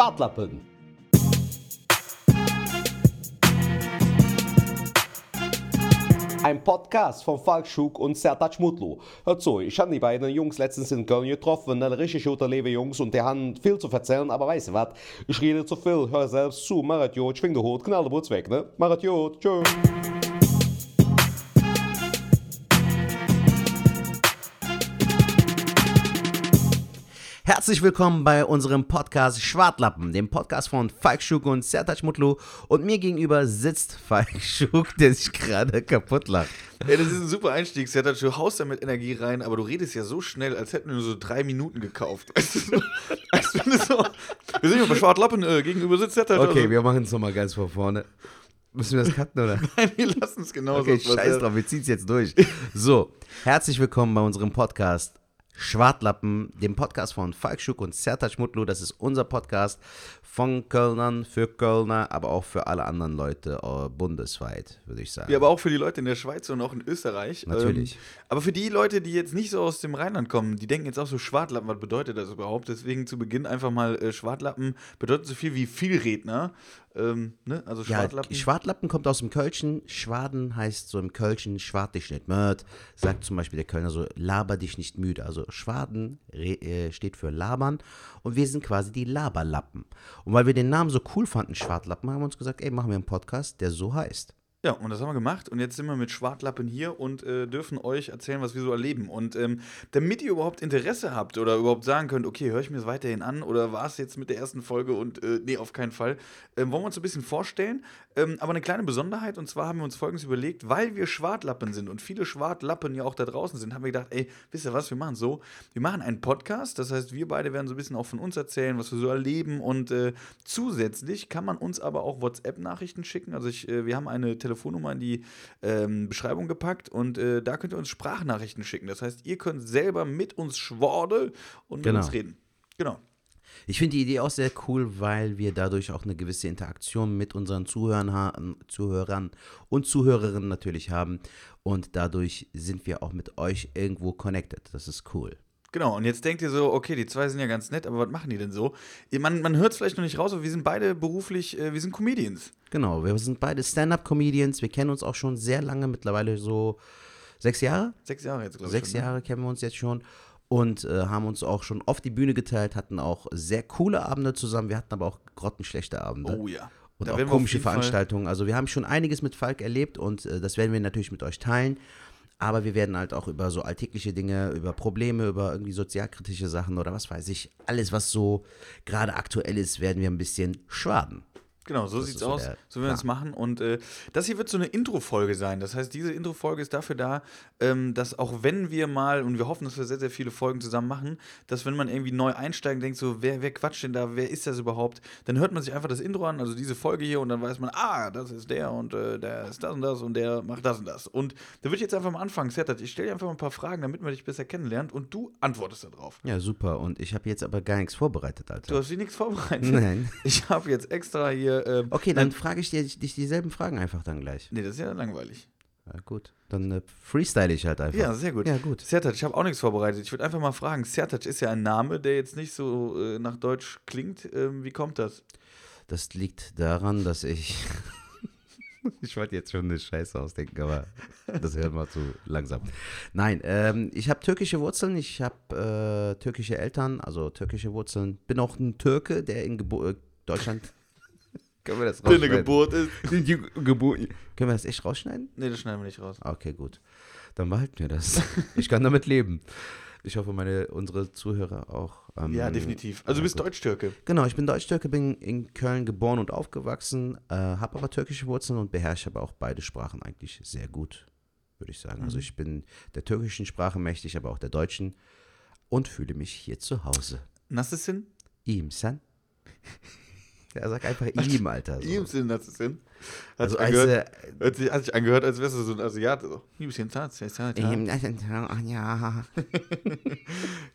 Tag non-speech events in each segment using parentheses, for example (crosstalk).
Schwartlappen. Ein Podcast von Falk Schug und Sertac Mutlu. Hört zu, ich habe die beiden Jungs letztens in Köln getroffen, eine richtig gute liebe Jungs, und die haben viel zu erzählen, aber weißt du was? Ich rede zu viel, hör selbst zu, Marat Jod, schwing den Hut, knall den Boots weg, ne? Marat Jod, tschüss. Herzlich willkommen bei unserem Podcast Schwartlappen, dem Podcast von Falk Schuk und Sertac Mutlu. Und mir gegenüber sitzt (laughs) Falk Schuk, der sich gerade kaputt lacht. Ey, das ist ein super Einstieg, Sertac. Du haust da mit Energie rein, aber du redest ja so schnell, als hätten wir nur so drei Minuten gekauft. (laughs) Weißt du, so, als so, wir sind hier bei Schwartlappen, äh, gegenüber sitzt Sertac. Okay, also, wir machen es nochmal ganz von vorne. Müssen wir das cutten, oder? (laughs) Nein, wir lassen es genauso. Okay, scheiß drauf, wir ziehen es jetzt durch. So, herzlich willkommen bei unserem Podcast Schwartlappen, dem Podcast von Falk Schuk und Sertac Mutlu. Das ist unser Podcast von Kölnern für Kölner, aber auch für alle anderen Leute äh, bundesweit, würde ich sagen. Ja, aber auch für die Leute in der Schweiz und auch in Österreich. Natürlich. Ähm, aber für die Leute, die jetzt nicht so aus dem Rheinland kommen, die denken jetzt auch so Schwartlappen, was bedeutet das überhaupt? Deswegen zu Beginn einfach mal äh, Schwartlappen bedeutet so viel wie Vielredner. Ähm, ne? Also Ja, Schwartlappen. Schwartlappen kommt aus dem Kölschen. Schwaden heißt so im Kölschen, schwart dich nicht müd. Sagt zum Beispiel der Kölner so, laber dich nicht müde. Also Schwaden äh, steht für labern und wir sind quasi die Laberlappen. Und weil wir den Namen so cool fanden, Schwartlappen, haben wir uns gesagt, ey, machen wir einen Podcast, der so heißt. Ja, und das haben wir gemacht. Und jetzt sind wir mit Schwartlappen hier und äh, dürfen euch erzählen, was wir so erleben. Und ähm, damit ihr überhaupt Interesse habt oder überhaupt sagen könnt, okay, höre ich mir das weiterhin an oder war es jetzt mit der ersten Folge und äh, nee, auf keinen Fall, ähm, wollen wir uns ein bisschen vorstellen. Ähm, aber eine kleine Besonderheit, und zwar haben wir uns folgendes überlegt, weil wir Schwartlappen sind und viele Schwartlappen ja auch da draußen sind, haben wir gedacht, ey, wisst ihr was, wir machen so, wir machen einen Podcast, das heißt, wir beide werden so ein bisschen auch von uns erzählen, was wir so erleben und äh, zusätzlich kann man uns aber auch WhatsApp-Nachrichten schicken, also ich, äh, wir haben eine Telefonnummer in die ähm, Beschreibung gepackt und äh, da könnt ihr uns Sprachnachrichten schicken, das heißt, ihr könnt selber mit uns schworde und Genau. mit uns reden. Genau. Ich finde die Idee auch sehr cool, weil wir dadurch auch eine gewisse Interaktion mit unseren Zuhörern, Zuhörern und Zuhörerinnen natürlich haben. Und dadurch sind wir auch mit euch irgendwo connected. Das ist cool. Genau, und jetzt denkt ihr so, okay, die zwei sind ja ganz nett, aber was machen die denn so? Man, man hört es vielleicht noch nicht raus, aber wir sind beide beruflich, äh, wir sind Comedians. Genau, wir sind beide Stand-up-Comedians. Wir kennen uns auch schon sehr lange, mittlerweile so sechs Jahre. Sechs Jahre jetzt, glaube ich. Sechs schon, ne? Jahre kennen wir uns jetzt schon und äh, haben uns auch schon oft die Bühne geteilt, hatten auch sehr coole Abende zusammen. Wir hatten aber auch grottenschlechte Abende. Oh ja. Und Da auch komische jeden Fall- Veranstaltungen. Also wir haben schon einiges mit Falk erlebt und äh, das werden wir natürlich mit euch teilen. Aber wir werden halt auch über so alltägliche Dinge, über Probleme, über irgendwie sozialkritische Sachen oder was weiß ich, alles, was so gerade aktuell ist, werden wir ein bisschen schwaden. Genau, so Das sieht's so aus. der So werden wir es machen. Und äh, das hier wird so eine Intro-Folge sein. Das heißt, diese Intro-Folge ist dafür da, ähm, dass auch wenn wir mal, und wir hoffen, dass wir sehr, sehr viele Folgen zusammen machen, dass wenn man irgendwie neu einsteigt und denkt, so, wer, wer quatscht denn da, wer ist das überhaupt, dann hört man sich einfach das Intro an, also diese Folge hier, und dann weiß man, ah, das ist der und äh, der ist das und das und der macht das und das. Und da würde ich jetzt einfach mal anfangen, Sertat, ich stelle dir einfach mal ein paar Fragen, damit man dich besser kennenlernt und du antwortest darauf. Ja, super. Und ich habe jetzt aber gar nichts vorbereitet, Alter. Du hast dich nichts vorbereitet. Nein. Ich habe jetzt extra hier. Ähm, Okay, dann frage ich dir, dich dieselben Fragen einfach dann gleich. Nee, das ist ja langweilig. Ja, gut. Dann äh, freestyle ich halt einfach. Ja, sehr gut. Ja, gut. Sertac, ich habe auch nichts vorbereitet. Ich würde einfach mal fragen, Sertac ist ja ein Name, der jetzt nicht so äh, nach Deutsch klingt. Ähm, wie kommt das? Das liegt daran, dass ich. (laughs) ich wollte jetzt schon eine Scheiße ausdenken, aber das hört mal zu langsam. Nein, ähm, ich habe türkische Wurzeln, ich habe äh, türkische Eltern, also türkische Wurzeln. Bin auch ein Türke, der in Gebo äh, Deutschland. Können wir das Deine rausschneiden? Geburt ist. Die Geburt. Können wir das echt rausschneiden? Nee, das schneiden wir nicht raus. Okay, gut. Dann behalten wir das. Ich kann damit leben. Ich hoffe, meine, unsere Zuhörer auch. ähm, Ja, definitiv. Also du bist. Deutsch-Türke. Genau, ich bin Deutsch-Türke, bin in Köln geboren und aufgewachsen, äh, habe aber türkische Wurzeln und beherrsche aber auch beide Sprachen eigentlich sehr gut, würde ich sagen. Also Mhm. ich bin der türkischen Sprache mächtig, aber auch der deutschen und fühle mich hier zu Hause. Nassesin? Ihm, San? Ja, sag einfach ihm, Alter. So. Imsin, Hat, Also, sich angehört, also, hat, sich, hat sich angehört, als wärst du so ein Asiat. So, ein bisschen Tat, ja, Tat, ja. ja. (laughs)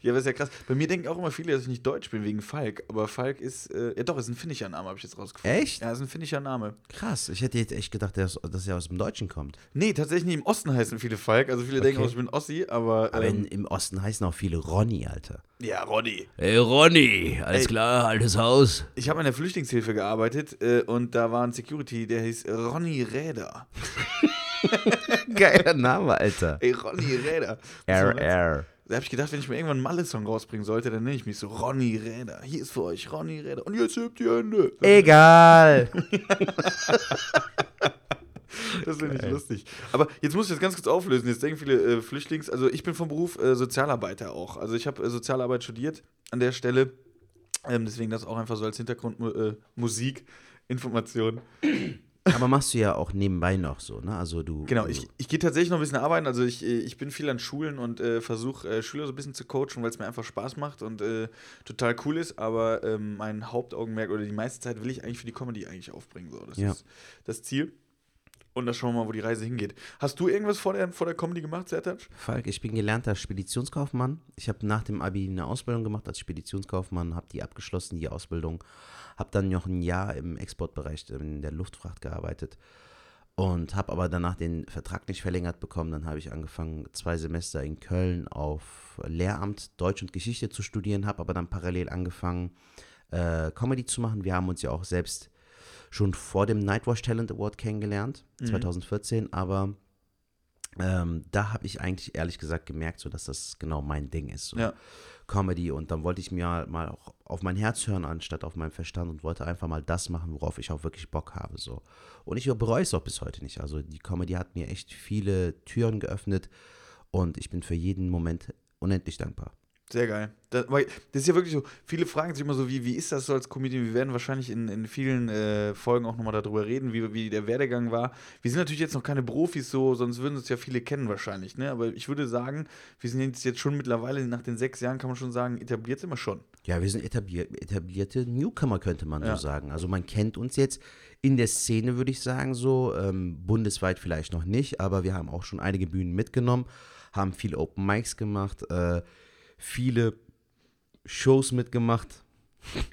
Ja, aber ist ja krass. Bei mir denken auch immer viele, dass ich nicht deutsch bin wegen Falk. Aber Falk ist, äh, ja doch, ist ein finnischer Name, habe ich jetzt rausgefunden. Echt? Ja, ist ein finnischer Name. Krass, ich hätte jetzt echt gedacht, dass, dass er aus dem Deutschen kommt. Nee, tatsächlich nicht. Im Osten heißen viele Falk. Also viele denken Okay. auch, ich bin Ossi, aber. Aber in, Ähm, im Osten heißen auch viele Ronny, Alter. ja, Ronny. Hey Ronny, alles Ey. klar, altes Haus. Ich habe in der Flüchtlingshilfe gearbeitet äh, und da war ein Security, der hieß Ronny Räder. (laughs) Geiler Name, Alter. Ey, Ronny Räder. (laughs) RR. Da habe ich gedacht, wenn ich mal irgendwann einen Malle-Song rausbringen sollte, dann nenne ich mich so Ronny Räder. Hier ist für euch Ronny Räder. Und jetzt hebt die Hände. Egal. (laughs) Das finde ich lustig. Aber jetzt muss ich das ganz kurz auflösen. Jetzt denken viele äh, Flüchtlings, also ich bin vom Beruf äh, Sozialarbeiter auch. Also ich habe äh, Sozialarbeit studiert an der Stelle. Ähm, deswegen das auch einfach so als Hintergrundmusik, äh, Information. Aber machst du ja auch nebenbei noch so, ne? Also du. Genau, ich, ich gehe tatsächlich noch ein bisschen arbeiten. Also ich, äh, ich bin viel an Schulen und äh, versuche äh, Schüler so ein bisschen zu coachen, weil es mir einfach Spaß macht und äh, total cool ist. Aber ähm, mein Hauptaugenmerk oder die meiste Zeit will ich eigentlich für die Comedy eigentlich aufbringen. So. Das Ja. ist das Ziel. Und da schauen wir mal, wo die Reise hingeht. Hast du irgendwas vor der, vor der Comedy gemacht, Sertac? Falk, ich bin gelernter Speditionskaufmann. Ich habe nach dem Abi eine Ausbildung gemacht als Speditionskaufmann, habe die abgeschlossen, die Ausbildung. Habe dann noch ein Jahr im Exportbereich in der Luftfracht gearbeitet und habe aber danach den Vertrag nicht verlängert bekommen. Dann habe ich angefangen, zwei Semester in Köln auf Lehramt Deutsch und Geschichte zu studieren, habe aber dann parallel angefangen, äh, Comedy zu machen. Wir haben uns ja auch selbst schon vor dem Nightwatch Talent Award kennengelernt, 2014, aber ähm, da habe ich eigentlich ehrlich gesagt gemerkt, so dass das genau mein Ding ist. So. Ja. Comedy und dann wollte ich mir mal auch auf mein Herz hören, anstatt auf meinen Verstand und wollte einfach mal das machen, worauf ich auch wirklich Bock habe. So. Und ich bereue es auch bis heute nicht. Also die Comedy hat mir echt viele Türen geöffnet und ich bin für jeden Moment unendlich dankbar. Sehr geil. Das, weil, das ist ja wirklich so, viele fragen sich immer so, wie, wie ist das so als Comedian? Wir werden wahrscheinlich in, in vielen äh, Folgen auch nochmal darüber reden, wie, wie der Werdegang war. Wir sind natürlich jetzt noch keine Profis so, sonst würden uns ja viele kennen wahrscheinlich, ne? Aber ich würde sagen, wir sind jetzt, jetzt schon mittlerweile, nach den sechs Jahren kann man schon sagen, etabliert sind wir schon. Ja, wir sind etablier etablierte Newcomer, könnte man Ja. so sagen. Also man kennt uns jetzt in der Szene, würde ich sagen, so. Ähm, bundesweit vielleicht noch nicht, aber wir haben auch schon einige Bühnen mitgenommen, haben viele Open Mics gemacht, äh, viele Shows mitgemacht. (laughs)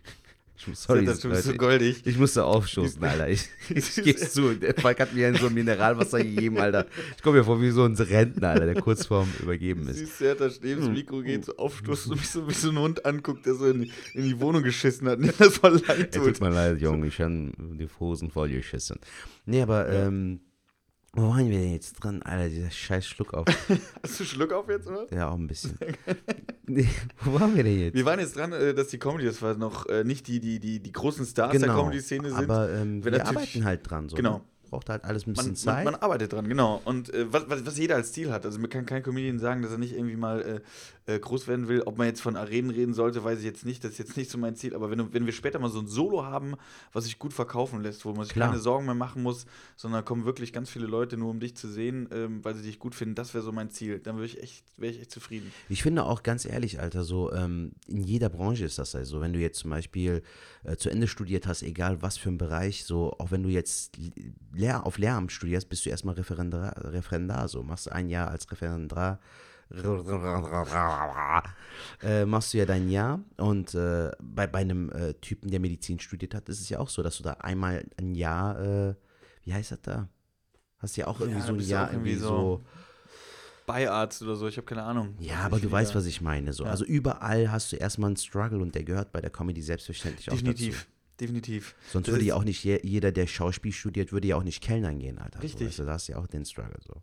Ich muss- Sorry, das, du bist so goldig. ich musste aufstoßen, Alter. Ich, (laughs) ich geh's zu. Der Falk hat mir so ein Mineralwasser gegeben, Alter. Ich komme mir vor wie so ein Rentner, Alter, der kurz vorm Übergeben ist. Süß, der da steht, das Mikro geht so aufstoßen und mich so wie so ein Hund anguckt, der so in, die- in die Wohnung geschissen hat. Mir das voll leid tut. tut mir leid, Junge, ich habe die Hosen voll geschissen. Nee, aber, ähm, wo waren wir denn jetzt dran? Alter, dieser scheiß Schluck auf. (laughs) Hast du Schluck auf jetzt, oder? Ja, auch ein bisschen. nee, (laughs) wo waren wir denn jetzt? Wir waren jetzt dran, äh, dass die Comedy, das war noch äh, nicht die, die, die, die großen Stars der Comedy-Szene sind. aber ähm, wir arbeiten halt dran. So, Genau. Braucht halt alles ein bisschen man, Zeit. man, man arbeitet dran, genau. Und äh, was, was, jeder als Ziel hat. Also mir kann kein Comedian sagen, dass er nicht irgendwie mal äh, äh, groß werden will. Ob man jetzt von Arenen reden sollte, weiß ich jetzt nicht. Das ist jetzt nicht so mein Ziel. Aber wenn, du- wenn wir später mal so ein Solo haben, was sich gut verkaufen lässt, wo man sich Klar. keine Sorgen mehr machen muss, sondern da kommen wirklich ganz viele Leute nur, um dich zu sehen, ähm, weil sie dich gut finden, das wäre so mein Ziel. Dann wäre ich, echt- wär ich echt zufrieden. Ich finde auch ganz ehrlich, Alter, so ähm, in jeder Branche ist das also. Wenn du jetzt zum Beispiel äh, zu Ende studiert hast, egal was für ein Bereich, so auch wenn du jetzt Lehr auf Lehramt studierst, bist du erstmal Referendar, Referendar so machst ein Jahr als Referendar. (laughs) Äh, machst du ja dein Jahr und äh, bei, bei einem äh, Typen, der Medizin studiert hat, ist es ja auch so, dass du da einmal ein Jahr, äh, wie heißt das da? Hast ja auch irgendwie Ja, so ein du Jahr auch irgendwie so- so Beiarzt oder so, ich habe keine Ahnung. ja, aber du weißt, was ich meine. So. Ja. Also überall hast du erstmal einen Struggle und der gehört bei der Comedy selbstverständlich auch Definitiv. dazu. Definitiv. Sonst Das würde ja auch nicht je, jeder, der Schauspiel studiert, würde ja auch nicht Kellnern gehen, Alter. Richtig. So, weißt du, da hast du ja auch den Struggle. So.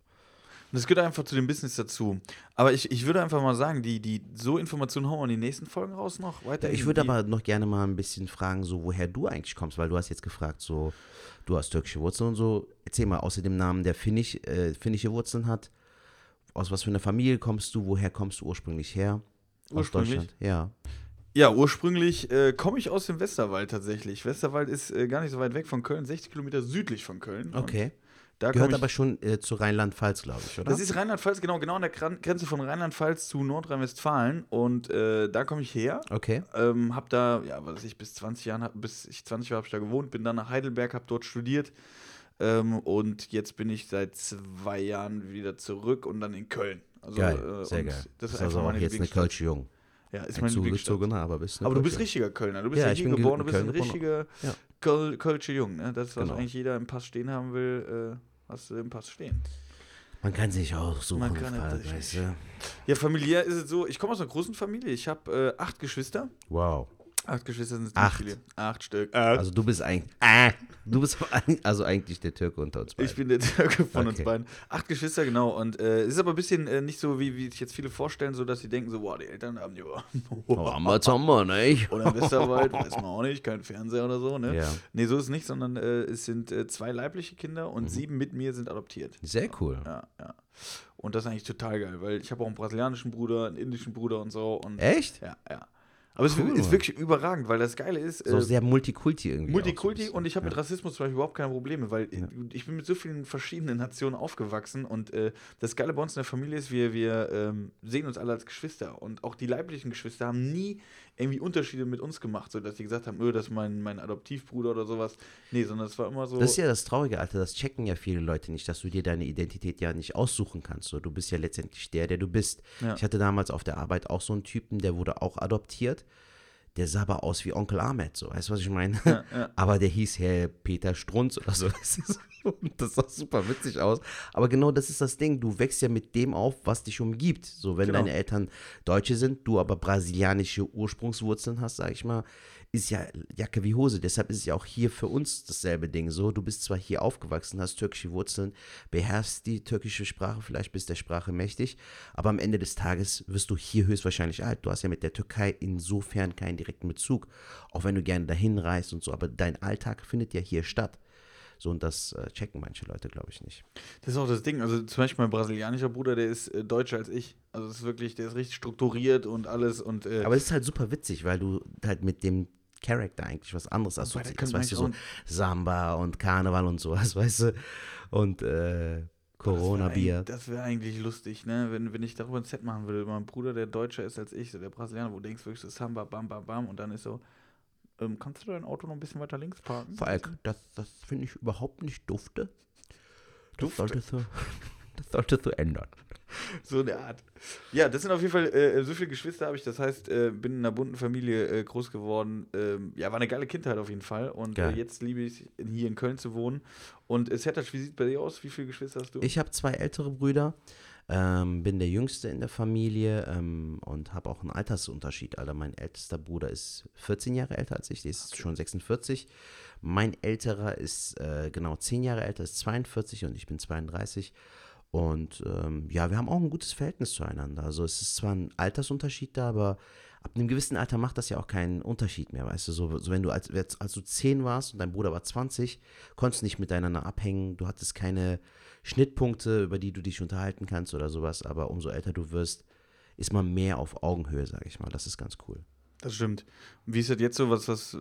Und das gehört einfach zu dem Business dazu. Aber ich, ich würde einfach mal sagen, die, die so Informationen hauen wir in den nächsten Folgen raus noch weiter. Ich würde aber noch gerne mal ein bisschen fragen, so woher du eigentlich kommst, weil du hast jetzt gefragt, so du hast türkische Wurzeln und so. Erzähl mal, außer dem Namen, der Finnisch, äh, finnische Wurzeln hat, aus was für einer Familie kommst du, woher kommst du ursprünglich her? Ursprünglich? Aus Deutschland? Ja. Ja, ursprünglich äh, komme ich aus dem Westerwald tatsächlich. Westerwald ist äh, gar nicht so weit weg von Köln, 60 Kilometer südlich von Köln. Okay. Gehört aber schon äh, zu Rheinland-Pfalz, glaube ich, oder? Das ist Rheinland-Pfalz, genau, genau an der Grenze von Rheinland-Pfalz zu Nordrhein-Westfalen. Und äh, da komme ich her. okay. Ähm, hab da, ja, was weiß ich, bis 20 Jahren, hab, bis ich 20 war, habe ich da gewohnt, bin dann nach Heidelberg, habe dort studiert. Ähm, und jetzt bin ich seit zwei Jahren wieder zurück und dann in Köln. Also, geil, äh, sehr geil. Das ist also einfach auch jetzt eine. Kölsche Jung. Ja, ist Ein Lieblingsstadt. zugezogener, aber bist Aber du bist richtiger Kölner. Du bist Ja, ja, hier geboren, du bist ein Köln geboren. richtiger Ja. Köl Kölsche Jung. Ne? Das, was Genau. eigentlich jeder im Pass stehen haben will, äh, hast du im Pass stehen. Man kann sich auch suchen, Man kann Fall, natürlich. weißt du? Ja, familiär ist es so, ich komme aus einer großen Familie. Ich habe äh, acht Geschwister. Wow. Acht Geschwister sind Acht. viele. Acht Stück. Also du bist eigentlich, ah, du bist (laughs) also eigentlich der Türke unter uns beiden. Ich bin der Türke von uns Okay. beiden. Acht Geschwister, genau. Und äh, es ist aber ein bisschen äh, nicht so, wie, wie sich jetzt viele vorstellen, so dass sie denken, so, boah, die Eltern haben die (laughs) oh, haben wir wir, nicht? Oder im Westerwald, (laughs) weiß man auch nicht, kein Fernseher oder so, ne? Ja. Nee, so ist es nicht, sondern äh, es sind äh, zwei leibliche Kinder Mhm. und sieben mit mir sind adoptiert. Sehr cool. Ja, ja. Und das ist eigentlich total geil, weil ich habe auch einen brasilianischen Bruder, einen indischen Bruder und so. Und Echt? Ja, ja. Aber es Cool, ist Mann. wirklich überragend, weil das Geile ist, So äh, sehr Multikulti irgendwie. so Multikulti bisschen. und ich habe ja. mit Rassismus zum Beispiel überhaupt keine Probleme, weil ich bin mit so vielen verschiedenen Nationen aufgewachsen und äh, das Geile bei uns in der Familie ist, wir, wir ähm, sehen uns alle als Geschwister und auch die leiblichen Geschwister haben nie irgendwie Unterschiede mit uns gemacht, so dass sie gesagt haben, öh, das ist mein, mein Adoptivbruder oder sowas. Nee, sondern es war immer so. Das ist ja das Traurige, Alter. Das checken ja viele Leute nicht, dass du dir deine Identität ja nicht aussuchen kannst. So, du bist ja letztendlich der, der du bist. Ja. Ich hatte damals auf der Arbeit auch so einen Typen, der wurde auch adoptiert. Der sah aber aus wie Onkel Ahmed, so. Weißt du, was ich meine? Ja, ja. (laughs) Aber der hieß Herr Peter Strunz oder so. (laughs) Das sah super witzig aus. Aber genau das ist das Ding. Du wächst ja mit dem auf, was dich umgibt. So, wenn Genau. deine Eltern Deutsche sind, du aber brasilianische Ursprungswurzeln hast, sag ich mal, ist ja Jacke wie Hose. Deshalb ist es ja auch hier für uns dasselbe Ding. So, du bist zwar hier aufgewachsen, hast türkische Wurzeln, beherrschst die türkische Sprache, vielleicht bist der Sprache mächtig, aber am Ende des Tages wirst du hier höchstwahrscheinlich alt. Du hast ja mit der Türkei insofern keinen direkten Bezug, auch wenn du gerne dahin reist und so, aber dein Alltag findet ja hier statt. So, und das äh, checken manche Leute, glaube ich, nicht. Das ist auch das Ding. Also zum Beispiel mein brasilianischer Bruder, der ist äh, deutscher als ich. Also es ist wirklich, der ist richtig strukturiert und alles und äh, Aber es ist halt super witzig, weil du halt mit dem Charakter eigentlich was anderes der assoziierst. Weißt du, so Samba und Karneval und sowas, (laughs) weißt du? Und äh, Corona-Bier. Das wäre eigentlich lustig, ne? Wenn, wenn ich darüber ein Set machen würde. Mein Bruder, der deutscher ist als ich, so der Brasilianer, wo du denkst wirklich so Samba, bam, bam, bam und dann ist so, ähm, kannst du dein Auto noch ein bisschen weiter links parken? Falk, das, das finde ich überhaupt nicht dufte. Das solltest du, (laughs) das solltest du ändern. (laughs) So eine Art. Ja, das sind auf jeden Fall, äh, so viele Geschwister habe ich, das heißt, äh, bin in einer bunten Familie äh, groß geworden. Ähm, ja, war eine geile Kindheit auf jeden Fall. Und äh, jetzt liebe ich hier in Köln zu wohnen. Und äh, Sertac, wie sieht bei dir aus? Wie viele Geschwister hast du? Ich habe zwei ältere Brüder, ähm, bin der Jüngste in der Familie ähm, und habe auch einen Altersunterschied. Alter, mein ältester Bruder ist 14 Jahre älter als ich, der ist schon 46. Mein älterer ist äh, genau 10 Jahre älter, ist 42 und ich bin 32. Und ähm, ja, wir haben auch ein gutes Verhältnis zueinander. Also es ist zwar ein Altersunterschied da, aber ab einem gewissen Alter macht das ja auch keinen Unterschied mehr, weißt du. So, so wenn du als, als, du 10 warst und dein Bruder war 20, konntest du nicht miteinander abhängen, du hattest keine Schnittpunkte, über die du dich unterhalten kannst oder sowas, aber umso älter du wirst, ist man mehr auf Augenhöhe, sag ich mal. Das ist ganz cool. Das stimmt. Und wie ist das jetzt so? Was, was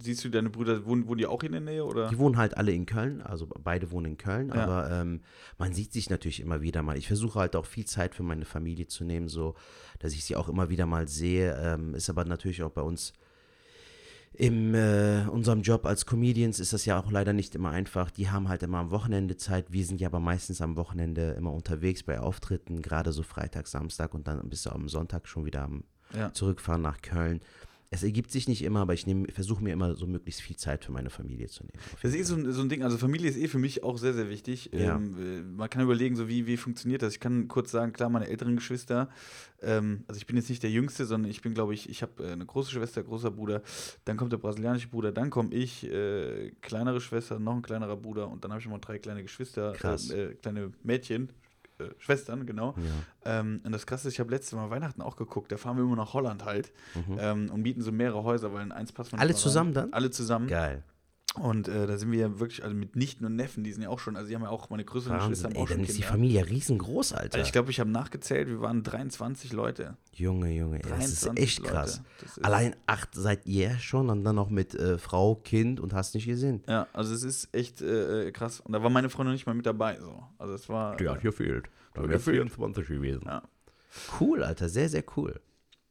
siehst du deine Brüder, wohnen, wohnen die auch in der Nähe? Oder? Die wohnen halt alle in Köln, also beide wohnen in Köln, Ja. aber ähm, man sieht sich natürlich immer wieder mal. Ich versuche halt auch viel Zeit für meine Familie zu nehmen, so dass ich sie auch immer wieder mal sehe. Ähm, ist aber natürlich auch bei uns in äh, unserem Job als Comedians ist das ja auch leider nicht immer einfach. Die haben halt immer am Wochenende Zeit. Wir sind ja aber meistens am Wochenende immer unterwegs bei Auftritten, gerade so Freitag, Samstag und dann bist du am Sonntag schon wieder am Ja. zurückfahren nach Köln. Es ergibt sich nicht immer, aber ich versuche mir immer so möglichst viel Zeit für meine Familie zu nehmen. Das ist eh so ein, so ein Ding, also Familie ist eh für mich auch sehr, sehr wichtig. Ja. Ähm, äh, man kann überlegen, so wie, wie funktioniert das. Ich kann kurz sagen, klar, meine älteren Geschwister, ähm, also ich bin jetzt nicht der Jüngste, sondern ich bin, glaube ich, ich habe äh, eine große Schwester, großer Bruder, dann kommt der brasilianische Bruder, dann komme ich, äh, kleinere Schwester, noch ein kleinerer Bruder und dann habe ich noch drei kleine Geschwister. Äh, äh, kleine Mädchen, äh, Schwestern, genau. Ja. Ähm, und das Krasse ist, ich habe letztes Mal Weihnachten auch geguckt, da fahren wir immer nach Holland halt ähm, und mieten so mehrere Häuser, weil in eins passt man Mhm. Alle mal rein. zusammen dann? Alle zusammen. Geil. Und äh, da sind wir ja wirklich, also mit Nichten und Neffen, die sind ja auch schon, also die haben ja auch, meine größeren Geschwister Wahnsinn, haben ey, auch schon dann ist die. Familie riesengroß, Alter. Also ich glaube, ich habe nachgezählt, wir waren 23 Leute. Junge, Junge, ey, das ist 23 echt Leute. krass. Ist- Allein acht seid ihr schon und dann noch mit äh, Frau, Kind und hast nicht gesehen. Ja, also es ist echt äh, äh, krass. Und da war meine Freundin nicht mal mit dabei. So. Also es war. äh, gefehlt. Da wär 24 gewesen. Ja. Cool, Alter, sehr, sehr cool.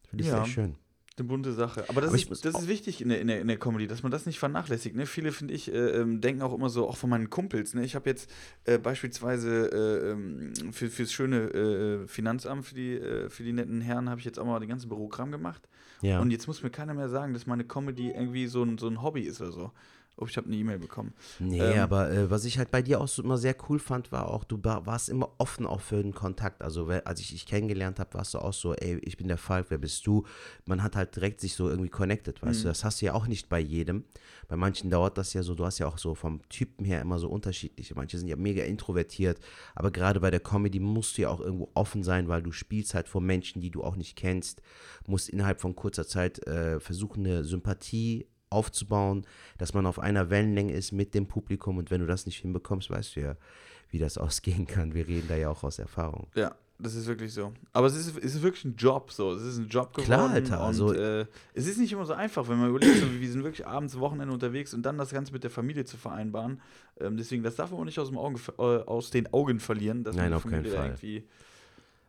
Finde ich Ja. sehr schön. Eine bunte Sache. Aber das, Aber ist, das ist wichtig in der, in, der, in der Comedy, dass man das nicht vernachlässigt. Ne? Viele, finde ich, äh, ähm, denken auch immer so, auch von meinen Kumpels. Ne? Ich habe jetzt äh, beispielsweise äh, ähm, für, fürs schöne äh, Finanzamt, für die, äh, für die netten Herren, habe ich jetzt auch mal den ganzen Bürogramm gemacht. Ja. Und jetzt muss mir keiner mehr sagen, dass meine Comedy irgendwie so ein, so ein Hobby ist oder so. Oh, ich habe eine E-Mail bekommen. Nee, Ähm, aber äh, was ich halt bei dir auch so immer sehr cool fand, war auch, du war- warst immer offen auch für den Kontakt. Also als ich dich kennengelernt habe, warst du auch so, ey, ich bin der Falk, wer bist du? Man hat halt direkt sich so irgendwie connected, weißt Mhm. du? Das hast du ja auch nicht bei jedem. Bei manchen dauert das ja so, du hast ja auch so vom Typen her immer so unterschiedliche. Manche sind ja mega introvertiert, aber gerade bei der Comedy musst du ja auch irgendwo offen sein, weil du spielst halt vor Menschen, die du auch nicht kennst, musst innerhalb von kurzer Zeit äh, versuchen, eine Sympathie aufzubauen, dass man auf einer Wellenlänge ist mit dem Publikum und wenn du das nicht hinbekommst, weißt du ja, wie das (laughs) ausgehen kann. Wir reden da ja auch aus Erfahrung. Ja, das ist wirklich so. Aber es ist, es ist wirklich ein Job so. Es ist ein Job geworden. Klar, Alter, Und also- äh, es ist nicht immer so einfach, wenn man überlegt, so, wir sind wirklich abends, Wochenende unterwegs und dann das Ganze mit der Familie zu vereinbaren. Ähm, deswegen, das darf man auch nicht aus, dem Augen, äh, aus den Augen verlieren. Dass Nein, man auf keinen Familie Fall. Irgendwie,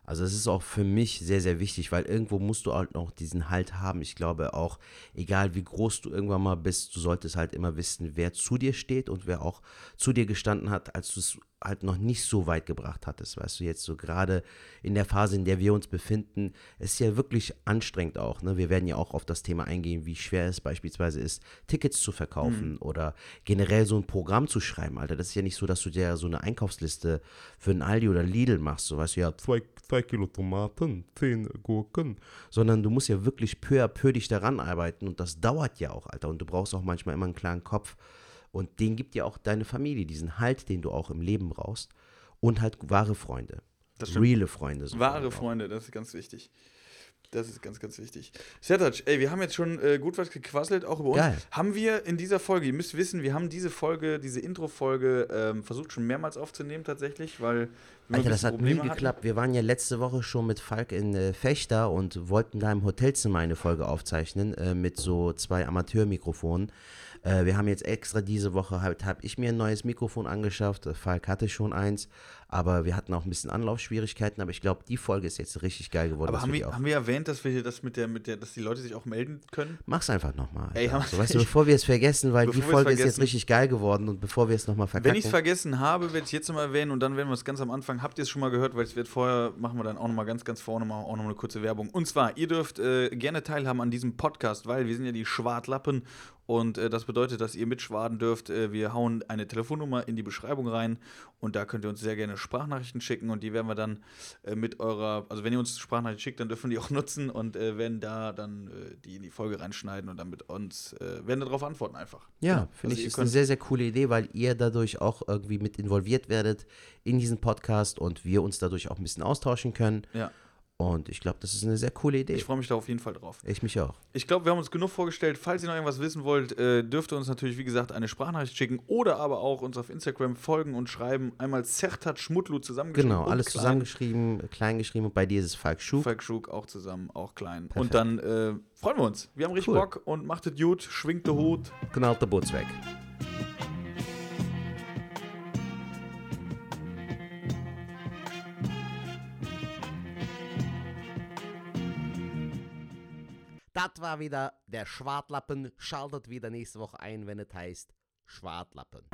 Also es ist auch für mich sehr, sehr wichtig, weil irgendwo musst du halt noch diesen Halt haben. Ich glaube auch, egal wie groß du irgendwann mal bist, du solltest halt immer wissen, wer zu dir steht und wer auch zu dir gestanden hat, als du es halt noch nicht so weit gebracht hattest. Weißt du, jetzt so gerade in der Phase, in der wir uns befinden, ist ja wirklich anstrengend auch. Ne? Wir werden ja auch auf das Thema eingehen, wie schwer es beispielsweise ist, Tickets zu verkaufen oder generell so ein Programm zu schreiben, Alter. Das ist ja nicht so, dass du dir so eine Einkaufsliste für ein Aldi oder Lidl machst, so weißt du, ja, zwei, zwei Kilo Tomaten, zehn Gurken, sondern du musst ja wirklich peu à peu dich daran arbeiten und das dauert ja auch, Alter. Und du brauchst auch manchmal immer einen klaren Kopf und den gibt dir auch deine Familie, diesen Halt, den du auch im Leben brauchst und halt wahre Freunde. Reale Freunde. so Wahre Freunde, das ist ganz wichtig. Das ist ganz, ganz wichtig. Sertac, ey, wir haben jetzt schon äh, gut was gequasselt, auch über uns. Geil. Haben wir in dieser Folge, ihr müsst wissen, wir haben diese Folge, diese Intro-Folge ähm, versucht schon mehrmals aufzunehmen tatsächlich, weil Alter, das hat nie Probleme hatten. geklappt. Wir waren ja letzte Woche schon mit Falk in äh, Fechter und wollten da im Hotelzimmer eine Folge aufzeichnen äh, mit so zwei Amateurmikrofonen. Äh, wir haben jetzt extra diese Woche halt, habe ich mir ein neues Mikrofon angeschafft. Äh, Falk hatte schon eins, aber wir hatten auch ein bisschen Anlaufschwierigkeiten. Aber ich glaube, die Folge ist jetzt richtig geil geworden. Aber haben wir, haben wir erwähnt, dass wir hier das mit der, mit der, dass die Leute sich auch melden können? Mach's einfach nochmal. Ey, haben- So, weißt du, bevor wir es vergessen, weil die Folge ist jetzt vergessen. richtig geil geworden und bevor wir es nochmal verkacken. Wenn ich es vergessen habe, werde ich jetzt nochmal erwähnen und dann werden wir es ganz am Anfang, habt ihr es schon mal gehört, weil es wird vorher, machen wir dann auch nochmal ganz, ganz vorne mal auch nochmal eine kurze Werbung. Und zwar, ihr dürft äh, gerne teilhaben an diesem Podcast, weil wir sind ja die Schwartlappen und äh, das bedeutet, dass ihr mitschwaden dürft. Äh, wir hauen eine Telefonnummer in die Beschreibung rein und da könnt ihr uns sehr gerne Sprachnachrichten schicken und die werden wir dann äh, mit eurer, also wenn ihr uns Sprachnachrichten schickt, dann dürfen wir die auch (laughs) nutzen und äh, werden da dann äh, die in die Folge reinschneiden und dann mit uns, äh, werden darauf antworten einfach. Ja, Genau. finde Also ich, ist eine sehr, sehr coole Idee, weil ihr dadurch auch irgendwie mit involviert werdet in diesen Podcast und wir uns dadurch auch ein bisschen austauschen können. Ja, Und ich glaube, das ist eine sehr coole Idee. ich freue mich da auf jeden Fall drauf. Ich mich auch. Ich glaube, wir haben uns genug vorgestellt. Falls ihr noch irgendwas wissen wollt, äh, dürft ihr uns natürlich, wie gesagt, eine Sprachnachricht schicken oder aber auch uns auf Instagram folgen und schreiben. Einmal Sertat Schmutlu zusammengeschrieben. Genau, alles klein. zusammengeschrieben, klein geschrieben und bei dir ist es Falk Schuh. Falk Schug auch zusammen, auch klein. Perfekt. Und dann äh, freuen wir uns. Wir haben richtig Cool. Bock und macht es gut, schwingt den Hut. Genau, der Bootsweg. Das war wieder der Schwartlappen. Schaltet wieder nächste Woche ein, wenn es heißt Schwartlappen.